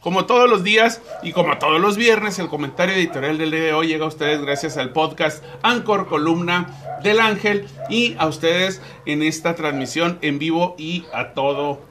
como todos los días y como todos los viernes, el comentario editorial del día de hoy llega a ustedes gracias al podcast Anchor Columna del Ángel y a ustedes en esta transmisión en vivo y a todo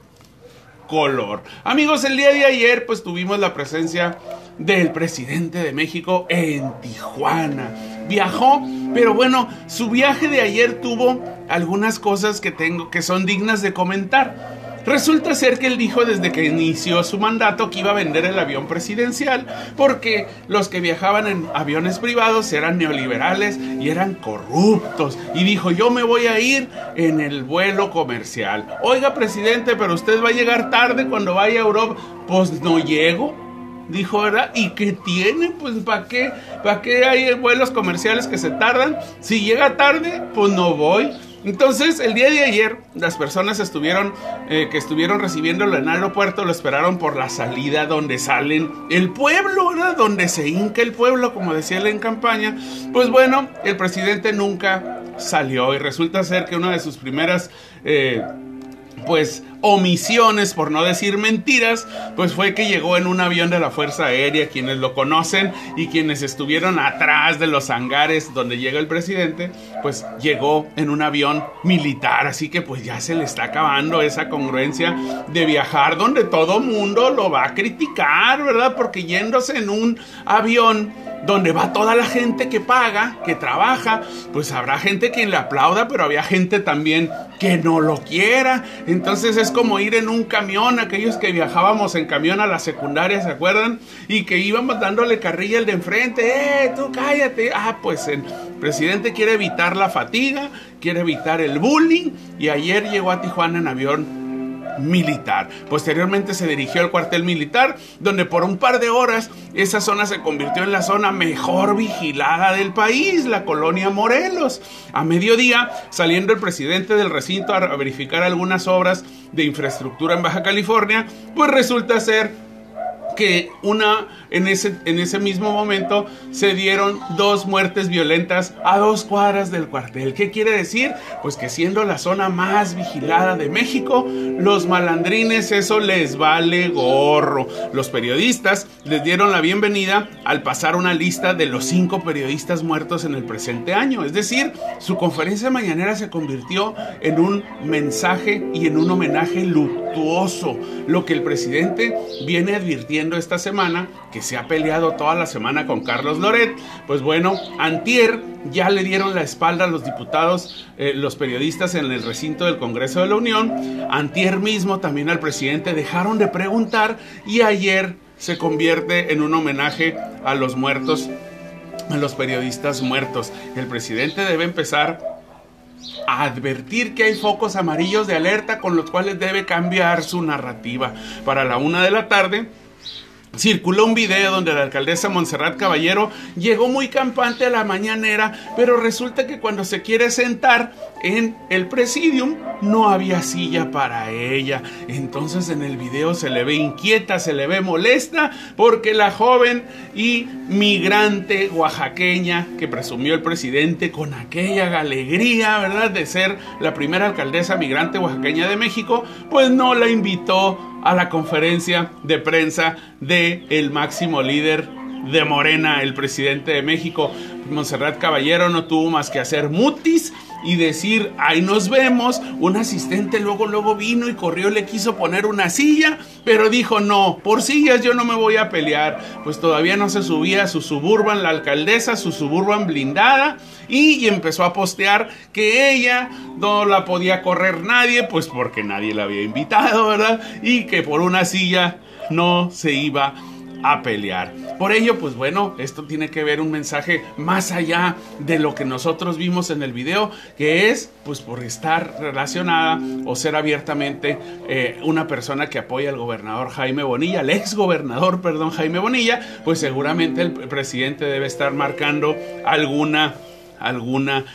color. Amigos, el día de ayer pues tuvimos la presencia del presidente de México en Tijuana. Viajó, pero bueno, su viaje de ayer tuvo algunas cosas que tengo que son dignas de comentar. Resulta ser que él dijo desde que inició su mandato que iba a vender el avión presidencial porque los que viajaban en aviones privados eran neoliberales y eran corruptos. Y dijo, yo me voy a ir en el vuelo comercial. Oiga, presidente, pero usted va a llegar tarde cuando vaya a Europa. Pues no llego dijo, ¿verdad? ¿Y qué tiene? Pues ¿para qué? ¿Para qué hay vuelos comerciales que se tardan? Si llega tarde, pues no voy. Entonces, el día de ayer, las personas estuvieron, eh, que estuvieron recibiéndolo en el aeropuerto, lo esperaron por la salida donde salen el pueblo, ¿verdad? Donde se hinca el pueblo, como decía él en campaña. Pues bueno, el presidente nunca salió y resulta ser que una de sus primeras... Eh, pues omisiones, por no decir mentiras, pues fue que llegó en un avión de la Fuerza Aérea, quienes lo conocen y quienes estuvieron atrás de los hangares donde llega el presidente, pues llegó en un avión militar, así que pues ya se le está acabando esa congruencia de viajar donde todo mundo lo va a criticar, ¿verdad? Porque yéndose en un avión donde va toda la gente que paga, que trabaja, pues habrá gente quien le aplauda, pero había gente también que no lo quiera. Entonces es como ir en un camión, aquellos que viajábamos en camión a la secundaria, ¿se acuerdan? Y que íbamos dándole carrilla al de enfrente, ¡eh, tú cállate! Ah, pues el presidente quiere evitar la fatiga, quiere evitar el bullying, y ayer llegó a Tijuana en avión militar. Posteriormente se dirigió al cuartel militar, donde por un par de horas esa zona se convirtió en la zona mejor vigilada del país, la colonia Morelos. A mediodía, saliendo el presidente del recinto a verificar algunas obras de infraestructura en Baja California, pues resulta ser que una en ese, en ese mismo momento se dieron dos muertes violentas a dos cuadras del cuartel. ¿Qué quiere decir? Pues que siendo la zona más vigilada de México, los malandrines eso les vale gorro. Los periodistas les dieron la bienvenida al pasar una lista de los cinco periodistas muertos en el presente año. Es decir, su conferencia mañanera se convirtió en un mensaje y en un homenaje Lo que el presidente viene advirtiendo esta semana que se ha peleado toda la semana con Carlos Loret. Pues bueno, Antier ya le dieron la espalda a los diputados, eh, los periodistas en el recinto del Congreso de la Unión. Antier mismo también al presidente dejaron de preguntar y ayer se convierte en un homenaje a los muertos, a los periodistas muertos. El presidente debe empezar a advertir que hay focos amarillos de alerta con los cuales debe cambiar su narrativa. Para la una de la tarde, Circuló un video donde la alcaldesa Montserrat Caballero llegó muy campante a la mañanera, pero resulta que cuando se quiere sentar en el presidium no había silla para ella. Entonces en el video se le ve inquieta, se le ve molesta, porque la joven y migrante oaxaqueña que presumió el presidente con aquella alegría, ¿verdad?, de ser la primera alcaldesa migrante oaxaqueña de México, pues no la invitó a la conferencia de prensa de el máximo líder de Morena, el presidente de México. Monserrat Caballero no tuvo más que hacer mutis y decir, ahí nos vemos. Un asistente luego, luego vino y corrió, le quiso poner una silla, pero dijo, no, por sillas yo no me voy a pelear. Pues todavía no se subía a su suburban, la alcaldesa, su suburban blindada, y, empezó a postear que ella no la podía correr nadie, pues porque nadie la había invitado, ¿verdad? Y que por una silla no se iba a pelear. Por ello, pues bueno, esto tiene que ver un mensaje más allá de lo que nosotros vimos en el video, que es pues por estar relacionada o ser abiertamente eh, una persona que apoya al gobernador Jaime Bonilla, el ex gobernador, perdón, Jaime Bonilla, pues seguramente el presidente debe estar marcando alguna, alguna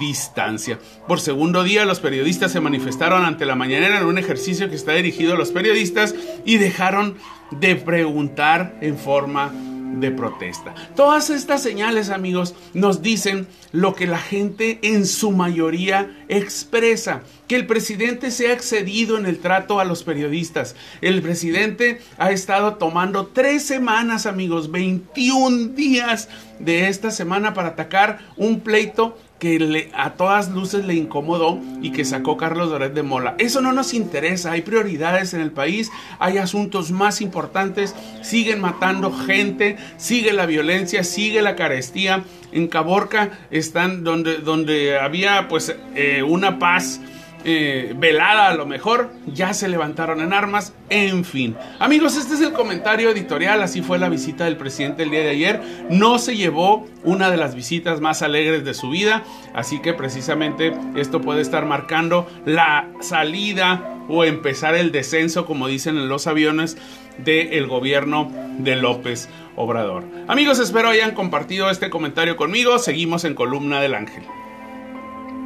distancia. Por segundo día, los periodistas se manifestaron ante la mañanera en un ejercicio que está dirigido a los periodistas y dejaron de preguntar en forma de protesta. Todas estas señales, amigos, nos dicen lo que la gente en su mayoría expresa, que el presidente se ha excedido en el trato a los periodistas. El presidente ha estado tomando tres semanas, amigos, 21 días de esta semana para atacar un pleito que le, a todas luces le incomodó y que sacó Carlos Doret de Mola. Eso no nos interesa, hay prioridades en el país, hay asuntos más importantes, siguen matando gente, sigue la violencia, sigue la carestía. En Caborca están donde, donde había pues eh, una paz eh, velada a lo mejor, ya se levantaron en armas, en fin. Amigos, este es el comentario editorial, así fue la visita del presidente el día de ayer, no se llevó una de las visitas más alegres de su vida, así que precisamente esto puede estar marcando la salida o empezar el descenso, como dicen en los aviones, del gobierno de López Obrador. Amigos, espero hayan compartido este comentario conmigo, seguimos en Columna del Ángel.